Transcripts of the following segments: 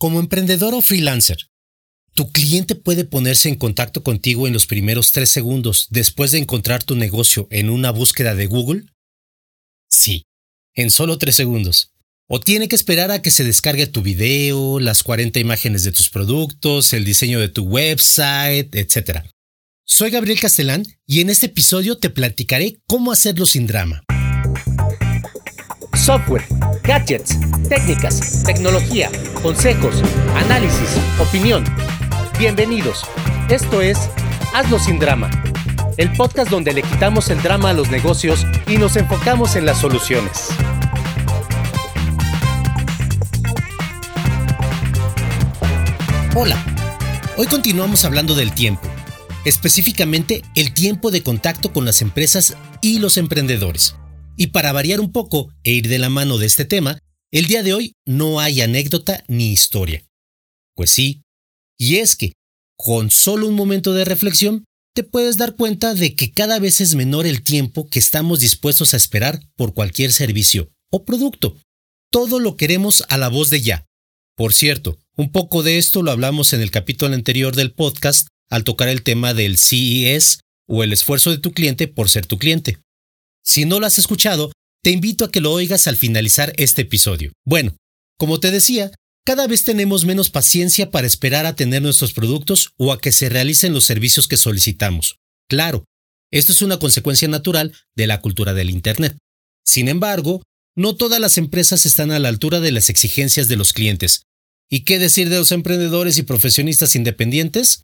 Como emprendedor o freelancer, ¿tu cliente puede ponerse en contacto contigo en los primeros tres segundos después de encontrar tu negocio en una búsqueda de Google? Sí, en solo tres segundos. O tiene que esperar a que se descargue tu video, las 40 imágenes de tus productos, el diseño de tu website, etc. Soy Gabriel Castelán y en este episodio te platicaré cómo hacerlo sin drama software, gadgets, técnicas, tecnología, consejos, análisis, opinión. Bienvenidos. Esto es Hazlo sin drama, el podcast donde le quitamos el drama a los negocios y nos enfocamos en las soluciones. Hola, hoy continuamos hablando del tiempo, específicamente el tiempo de contacto con las empresas y los emprendedores. Y para variar un poco e ir de la mano de este tema, el día de hoy no hay anécdota ni historia. Pues sí, y es que, con solo un momento de reflexión, te puedes dar cuenta de que cada vez es menor el tiempo que estamos dispuestos a esperar por cualquier servicio o producto. Todo lo queremos a la voz de ya. Por cierto, un poco de esto lo hablamos en el capítulo anterior del podcast al tocar el tema del CES o el esfuerzo de tu cliente por ser tu cliente. Si no lo has escuchado, te invito a que lo oigas al finalizar este episodio. Bueno, como te decía, cada vez tenemos menos paciencia para esperar a tener nuestros productos o a que se realicen los servicios que solicitamos. Claro, esto es una consecuencia natural de la cultura del Internet. Sin embargo, no todas las empresas están a la altura de las exigencias de los clientes. ¿Y qué decir de los emprendedores y profesionistas independientes?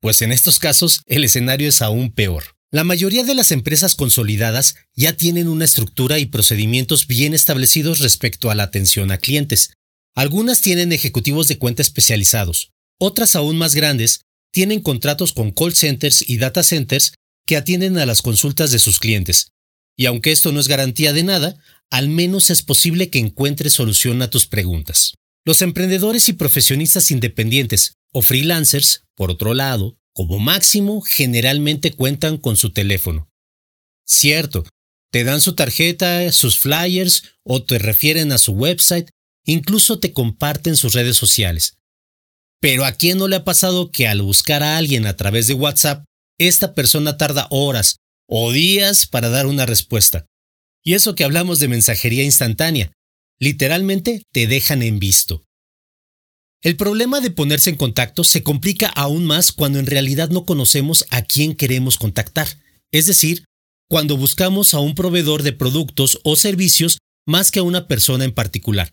Pues en estos casos el escenario es aún peor. La mayoría de las empresas consolidadas ya tienen una estructura y procedimientos bien establecidos respecto a la atención a clientes. Algunas tienen ejecutivos de cuenta especializados, otras aún más grandes tienen contratos con call centers y data centers que atienden a las consultas de sus clientes. Y aunque esto no es garantía de nada, al menos es posible que encuentres solución a tus preguntas. Los emprendedores y profesionistas independientes o freelancers, por otro lado, como máximo, generalmente cuentan con su teléfono. Cierto, te dan su tarjeta, sus flyers o te refieren a su website, incluso te comparten sus redes sociales. Pero ¿a quién no le ha pasado que al buscar a alguien a través de WhatsApp, esta persona tarda horas o días para dar una respuesta? Y eso que hablamos de mensajería instantánea, literalmente te dejan en visto. El problema de ponerse en contacto se complica aún más cuando en realidad no conocemos a quién queremos contactar, es decir, cuando buscamos a un proveedor de productos o servicios más que a una persona en particular.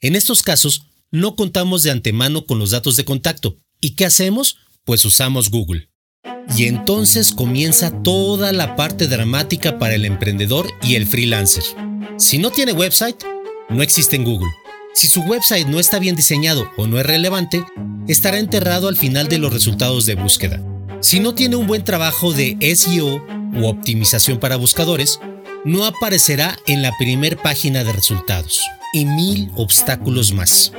En estos casos, no contamos de antemano con los datos de contacto. ¿Y qué hacemos? Pues usamos Google. Y entonces comienza toda la parte dramática para el emprendedor y el freelancer. Si no tiene website, no existe en Google. Si su website no está bien diseñado o no es relevante, estará enterrado al final de los resultados de búsqueda. Si no tiene un buen trabajo de SEO u optimización para buscadores, no aparecerá en la primer página de resultados. Y mil obstáculos más.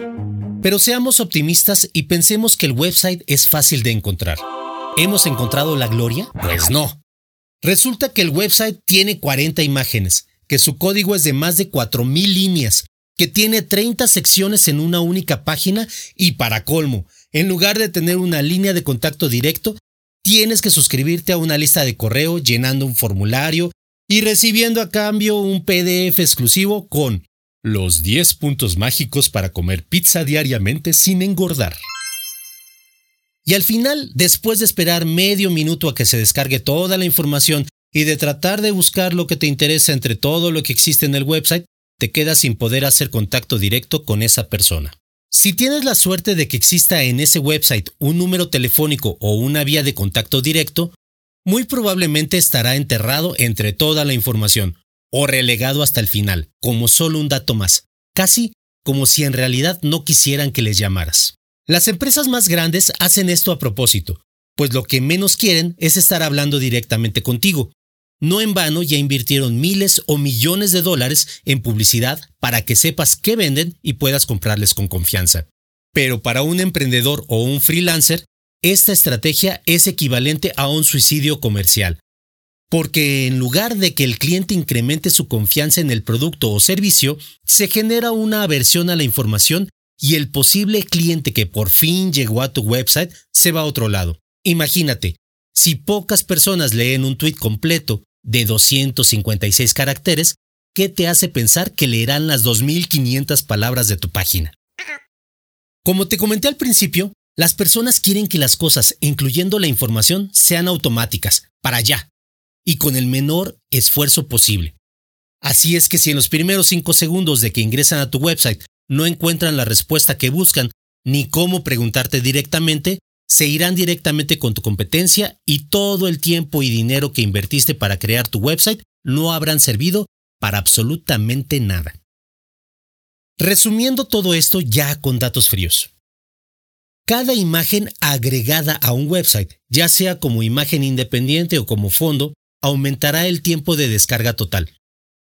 Pero seamos optimistas y pensemos que el website es fácil de encontrar. ¿Hemos encontrado la gloria? Pues no. Resulta que el website tiene 40 imágenes, que su código es de más de 4.000 líneas que tiene 30 secciones en una única página y para colmo, en lugar de tener una línea de contacto directo, tienes que suscribirte a una lista de correo llenando un formulario y recibiendo a cambio un PDF exclusivo con los 10 puntos mágicos para comer pizza diariamente sin engordar. Y al final, después de esperar medio minuto a que se descargue toda la información y de tratar de buscar lo que te interesa entre todo lo que existe en el website, te quedas sin poder hacer contacto directo con esa persona. Si tienes la suerte de que exista en ese website un número telefónico o una vía de contacto directo, muy probablemente estará enterrado entre toda la información o relegado hasta el final, como solo un dato más, casi como si en realidad no quisieran que les llamaras. Las empresas más grandes hacen esto a propósito, pues lo que menos quieren es estar hablando directamente contigo, no en vano ya invirtieron miles o millones de dólares en publicidad para que sepas qué venden y puedas comprarles con confianza. Pero para un emprendedor o un freelancer, esta estrategia es equivalente a un suicidio comercial. Porque en lugar de que el cliente incremente su confianza en el producto o servicio, se genera una aversión a la información y el posible cliente que por fin llegó a tu website se va a otro lado. Imagínate, si pocas personas leen un tweet completo de 256 caracteres, ¿qué te hace pensar que leerán las 2500 palabras de tu página? Como te comenté al principio, las personas quieren que las cosas, incluyendo la información, sean automáticas, para allá, y con el menor esfuerzo posible. Así es que si en los primeros 5 segundos de que ingresan a tu website no encuentran la respuesta que buscan, ni cómo preguntarte directamente, se irán directamente con tu competencia y todo el tiempo y dinero que invertiste para crear tu website no habrán servido para absolutamente nada. Resumiendo todo esto ya con datos fríos. Cada imagen agregada a un website, ya sea como imagen independiente o como fondo, aumentará el tiempo de descarga total.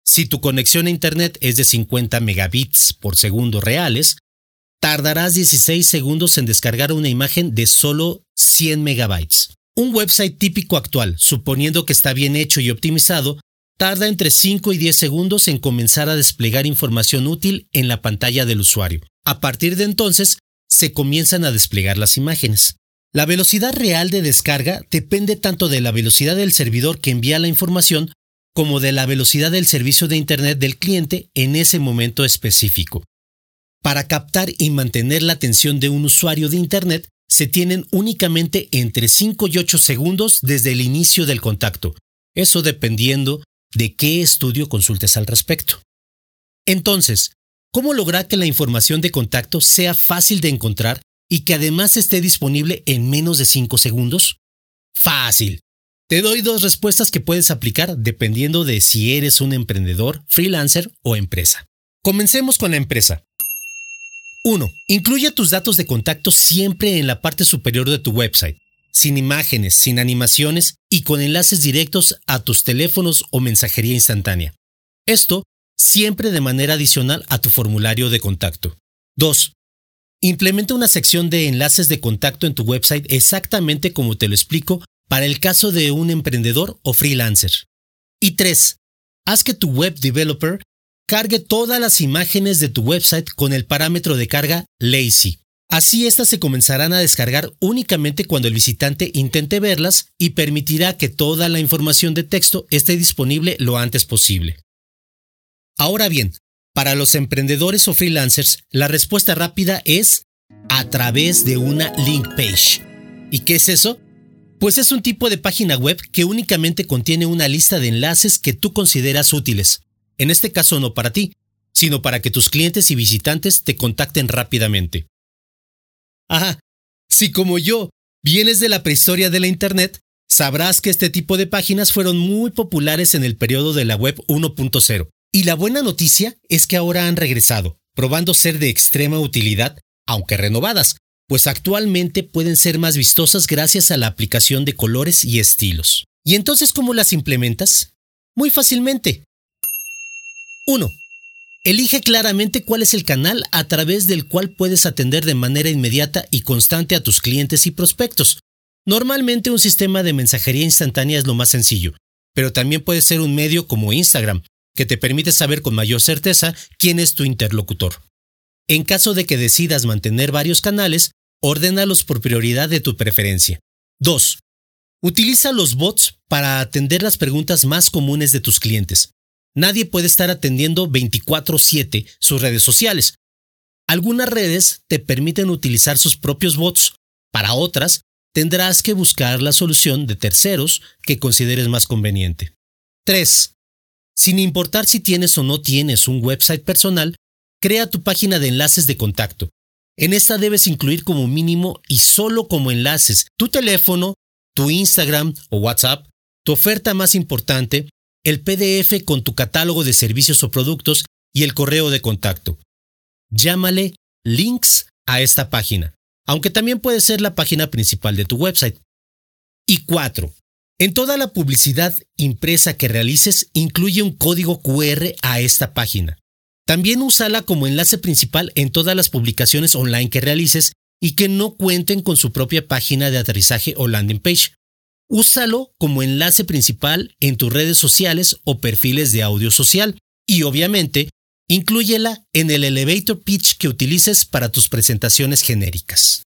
Si tu conexión a Internet es de 50 megabits por segundo reales, tardarás 16 segundos en descargar una imagen de solo 100 megabytes. Un website típico actual, suponiendo que está bien hecho y optimizado, tarda entre 5 y 10 segundos en comenzar a desplegar información útil en la pantalla del usuario. A partir de entonces, se comienzan a desplegar las imágenes. La velocidad real de descarga depende tanto de la velocidad del servidor que envía la información como de la velocidad del servicio de Internet del cliente en ese momento específico. Para captar y mantener la atención de un usuario de Internet, se tienen únicamente entre 5 y 8 segundos desde el inicio del contacto, eso dependiendo de qué estudio consultes al respecto. Entonces, ¿cómo lograr que la información de contacto sea fácil de encontrar y que además esté disponible en menos de 5 segundos? Fácil. Te doy dos respuestas que puedes aplicar dependiendo de si eres un emprendedor, freelancer o empresa. Comencemos con la empresa. 1. Incluye tus datos de contacto siempre en la parte superior de tu website, sin imágenes, sin animaciones y con enlaces directos a tus teléfonos o mensajería instantánea. Esto siempre de manera adicional a tu formulario de contacto. 2. Implementa una sección de enlaces de contacto en tu website exactamente como te lo explico para el caso de un emprendedor o freelancer. Y 3. Haz que tu web developer cargue todas las imágenes de tu website con el parámetro de carga lazy. Así estas se comenzarán a descargar únicamente cuando el visitante intente verlas y permitirá que toda la información de texto esté disponible lo antes posible. Ahora bien, para los emprendedores o freelancers, la respuesta rápida es a través de una link page. ¿Y qué es eso? Pues es un tipo de página web que únicamente contiene una lista de enlaces que tú consideras útiles. En este caso no para ti, sino para que tus clientes y visitantes te contacten rápidamente. Ajá, si como yo vienes de la prehistoria de la Internet, sabrás que este tipo de páginas fueron muy populares en el periodo de la web 1.0. Y la buena noticia es que ahora han regresado, probando ser de extrema utilidad, aunque renovadas, pues actualmente pueden ser más vistosas gracias a la aplicación de colores y estilos. ¿Y entonces cómo las implementas? Muy fácilmente. 1. Elige claramente cuál es el canal a través del cual puedes atender de manera inmediata y constante a tus clientes y prospectos. Normalmente un sistema de mensajería instantánea es lo más sencillo, pero también puede ser un medio como Instagram, que te permite saber con mayor certeza quién es tu interlocutor. En caso de que decidas mantener varios canales, Ordénalos por prioridad de tu preferencia. 2. Utiliza los bots para atender las preguntas más comunes de tus clientes. Nadie puede estar atendiendo 24/7 sus redes sociales. Algunas redes te permiten utilizar sus propios bots. Para otras, tendrás que buscar la solución de terceros que consideres más conveniente. 3. Sin importar si tienes o no tienes un website personal, crea tu página de enlaces de contacto. En esta debes incluir como mínimo y solo como enlaces tu teléfono, tu Instagram o WhatsApp, tu oferta más importante, el PDF con tu catálogo de servicios o productos y el correo de contacto. Llámale links a esta página, aunque también puede ser la página principal de tu website. Y 4. En toda la publicidad impresa que realices, incluye un código QR a esta página. También úsala como enlace principal en todas las publicaciones online que realices y que no cuenten con su propia página de aterrizaje o landing page. Úsalo como enlace principal en tus redes sociales o perfiles de audio social y obviamente Inclúyela en el elevator pitch que utilices para tus presentaciones genéricas.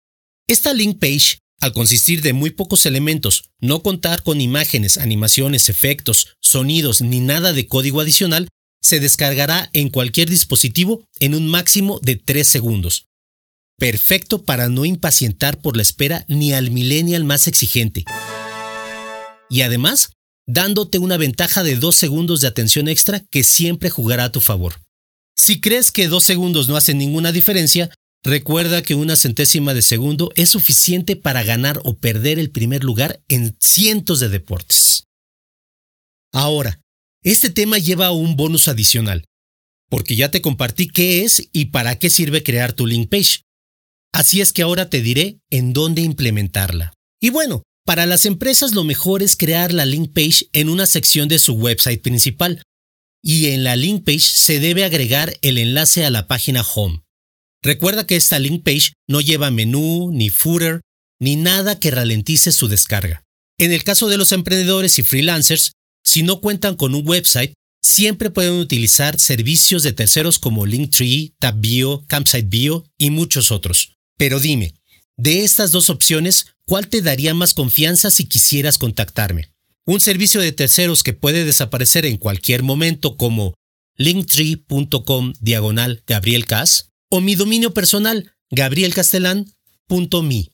Esta link page, al consistir de muy pocos elementos, no contar con imágenes, animaciones, efectos, sonidos ni nada de código adicional, se descargará en cualquier dispositivo en un máximo de 3 segundos. Perfecto para no impacientar por la espera ni al millennial más exigente. Y además, dándote una ventaja de 2 segundos de atención extra que siempre jugará a tu favor. Si crees que 2 segundos no hacen ninguna diferencia, recuerda que una centésima de segundo es suficiente para ganar o perder el primer lugar en cientos de deportes. Ahora, este tema lleva un bonus adicional, porque ya te compartí qué es y para qué sirve crear tu link page. Así es que ahora te diré en dónde implementarla. Y bueno, para las empresas lo mejor es crear la link page en una sección de su website principal. Y en la link page se debe agregar el enlace a la página home. Recuerda que esta link page no lleva menú, ni footer, ni nada que ralentice su descarga. En el caso de los emprendedores y freelancers, si no cuentan con un website, siempre pueden utilizar servicios de terceros como Linktree, TabBio, CampsiteBio y muchos otros. Pero dime, de estas dos opciones, ¿cuál te daría más confianza si quisieras contactarme? Un servicio de terceros que puede desaparecer en cualquier momento como linktree.com diagonal Gabriel o mi dominio personal gabrielcastelán.me.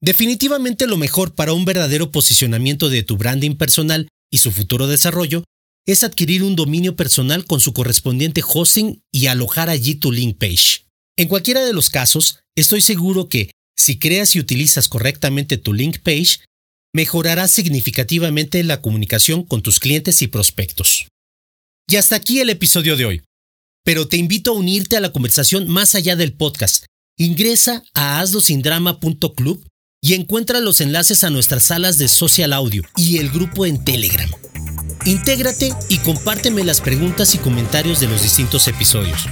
Definitivamente lo mejor para un verdadero posicionamiento de tu branding personal y su futuro desarrollo es adquirir un dominio personal con su correspondiente hosting y alojar allí tu link page. En cualquiera de los casos, estoy seguro que si creas y utilizas correctamente tu link page, mejorará significativamente la comunicación con tus clientes y prospectos. Y hasta aquí el episodio de hoy. Pero te invito a unirte a la conversación más allá del podcast. Ingresa a hazlosindrama.club y encuentra los enlaces a nuestras salas de social audio y el grupo en Telegram. Intégrate y compárteme las preguntas y comentarios de los distintos episodios.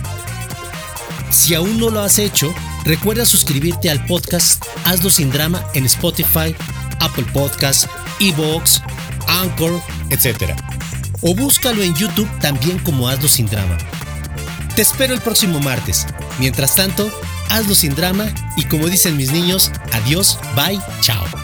Si aún no lo has hecho, recuerda suscribirte al podcast Hazlo sin drama en Spotify, Apple Podcasts, Evox, Anchor, etc. O búscalo en YouTube también como Hazlo sin drama. Te espero el próximo martes. Mientras tanto, hazlo sin drama y como dicen mis niños, adiós, bye, chao.